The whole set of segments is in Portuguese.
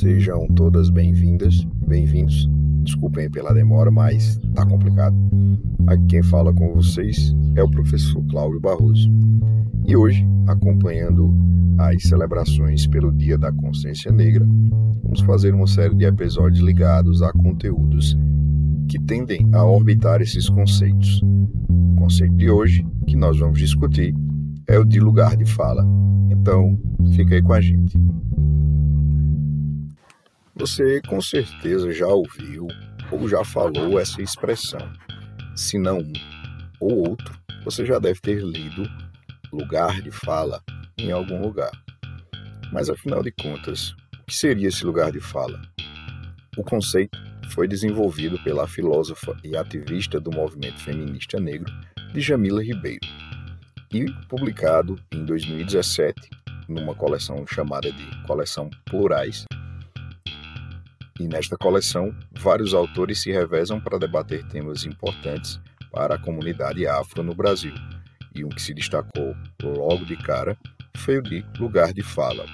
Sejam todas bem-vindas, bem-vindos. Desculpem pela demora, mas tá complicado. Aqui quem fala com vocês é o professor Cláudio Barroso. E hoje, acompanhando as celebrações pelo Dia da Consciência Negra, vamos fazer uma série de episódios ligados a conteúdos que tendem a orbitar esses conceitos. O conceito de hoje, que nós vamos discutir, é o de lugar de fala. Então, fica aí com a gente. Você com certeza já ouviu ou já falou essa expressão. Se não um ou outro, você já deve ter lido lugar de fala em algum lugar. Mas afinal de contas, o que seria esse lugar de fala? O conceito foi desenvolvido pela filósofa e ativista do movimento feminista negro Djamila Ribeiro e publicado em 2017 numa coleção chamada de Coleção Plurais e nesta coleção, vários autores se revezam para debater temas importantes para a comunidade afro no Brasil. E um que se destacou logo de cara foi o de lugar de fala.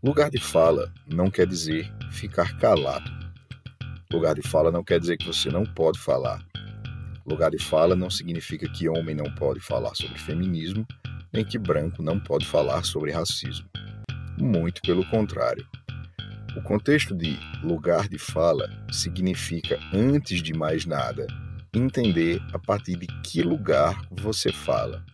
Lugar de fala não quer dizer ficar calado. Lugar de fala não quer dizer que você não pode falar. Lugar de fala não significa que homem não pode falar sobre feminismo, nem que branco não pode falar sobre racismo. Muito pelo contrário. O contexto de lugar de fala significa, antes de mais nada, entender a partir de que lugar você fala.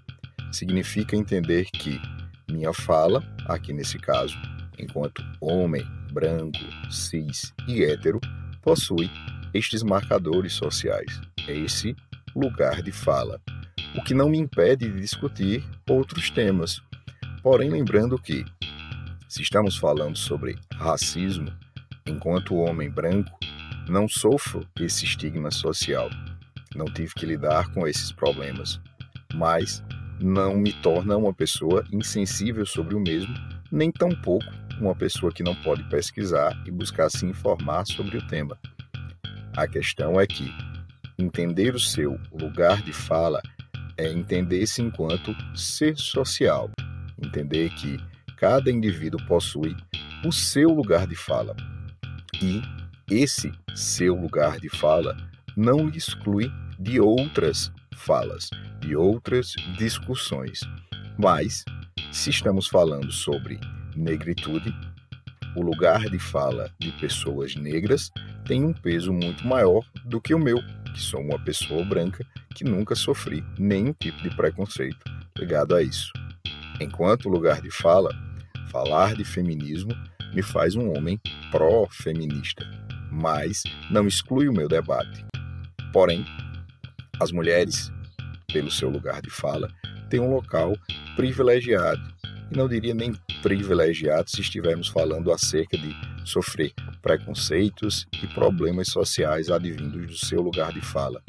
Significa entender que minha fala, aqui nesse caso, enquanto homem, branco, cis e hétero, possui estes marcadores sociais, esse lugar de fala, o que não me impede de discutir outros temas. Porém, lembrando que se estamos falando sobre racismo, enquanto homem branco, não sofro esse estigma social. Não tive que lidar com esses problemas, mas não me torna uma pessoa insensível sobre o mesmo, nem tampouco uma pessoa que não pode pesquisar e buscar se informar sobre o tema. A questão é que entender o seu lugar de fala é entender-se enquanto ser social, entender que cada indivíduo possui o seu lugar de fala. E esse seu lugar de fala não lhe exclui de outras falas, de outras discussões. Mas, se estamos falando sobre negritude, o lugar de fala de pessoas negras tem um peso muito maior do que o meu, que sou uma pessoa branca que nunca sofri nenhum tipo de preconceito ligado a isso. Enquanto lugar de fala Falar de feminismo me faz um homem pró-feminista, mas não exclui o meu debate. Porém, as mulheres, pelo seu lugar de fala, têm um local privilegiado, e não diria nem privilegiado se estivermos falando acerca de sofrer preconceitos e problemas sociais advindos do seu lugar de fala.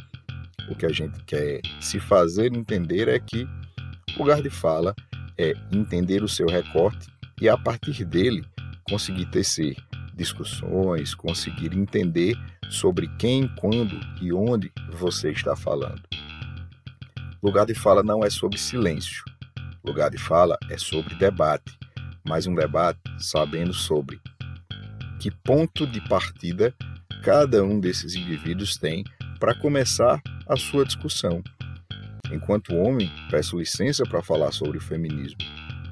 O que a gente quer se fazer entender é que lugar de fala é entender o seu recorte e a partir dele conseguir tecer discussões, conseguir entender sobre quem, quando e onde você está falando. Lugar de fala não é sobre silêncio. Lugar de fala é sobre debate, mas um debate sabendo sobre que ponto de partida cada um desses indivíduos tem para começar a sua discussão. Enquanto homem, peço licença para falar sobre o feminismo.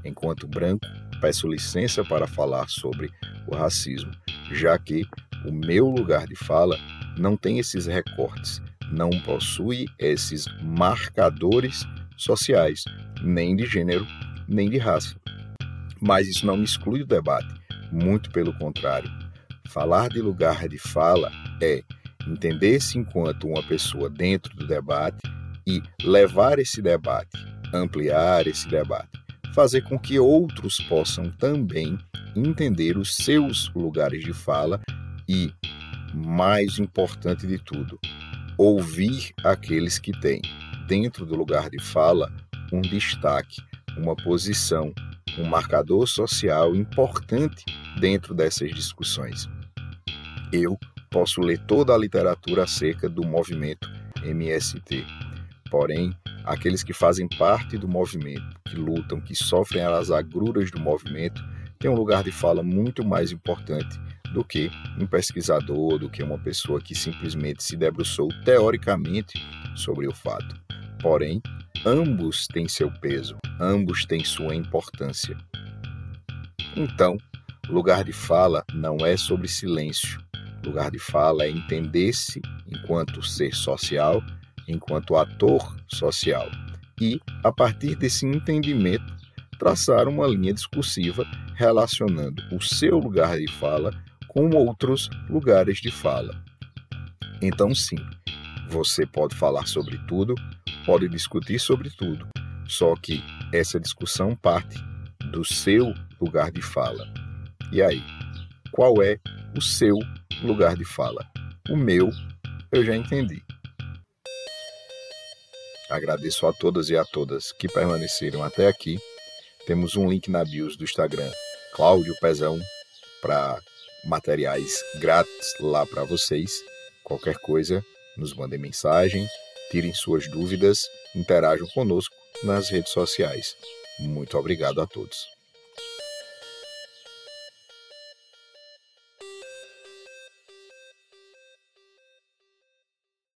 Enquanto branco, peço licença para falar sobre o racismo, já que o meu lugar de fala não tem esses recortes, não possui esses marcadores sociais, nem de gênero, nem de raça. Mas isso não me exclui do debate, muito pelo contrário. Falar de lugar de fala é entender-se enquanto uma pessoa dentro do debate e levar esse debate, ampliar esse debate fazer com que outros possam também entender os seus lugares de fala e, mais importante de tudo, ouvir aqueles que têm, dentro do lugar de fala, um destaque, uma posição, um marcador social importante dentro dessas discussões. Eu posso ler toda a literatura acerca do movimento MST, porém, aqueles que fazem parte do movimento, que lutam, que sofrem as agruras do movimento, tem um lugar de fala muito mais importante do que um pesquisador, do que uma pessoa que simplesmente se debruçou teoricamente sobre o fato. Porém, ambos têm seu peso, ambos têm sua importância. Então, lugar de fala não é sobre silêncio. Lugar de fala é entender-se enquanto ser social, enquanto ator social. E, a partir desse entendimento, traçar uma linha discursiva relacionando o seu lugar de fala com outros lugares de fala. Então, sim, você pode falar sobre tudo, pode discutir sobre tudo, só que essa discussão parte do seu lugar de fala. E aí, qual é o seu lugar de fala? O meu, eu já entendi. Agradeço a todas e a todas que permaneceram até aqui temos um link na bios do Instagram, Cláudio Pezão, para materiais grátis lá para vocês. Qualquer coisa, nos mandem mensagem, tirem suas dúvidas, interajam conosco nas redes sociais. Muito obrigado a todos.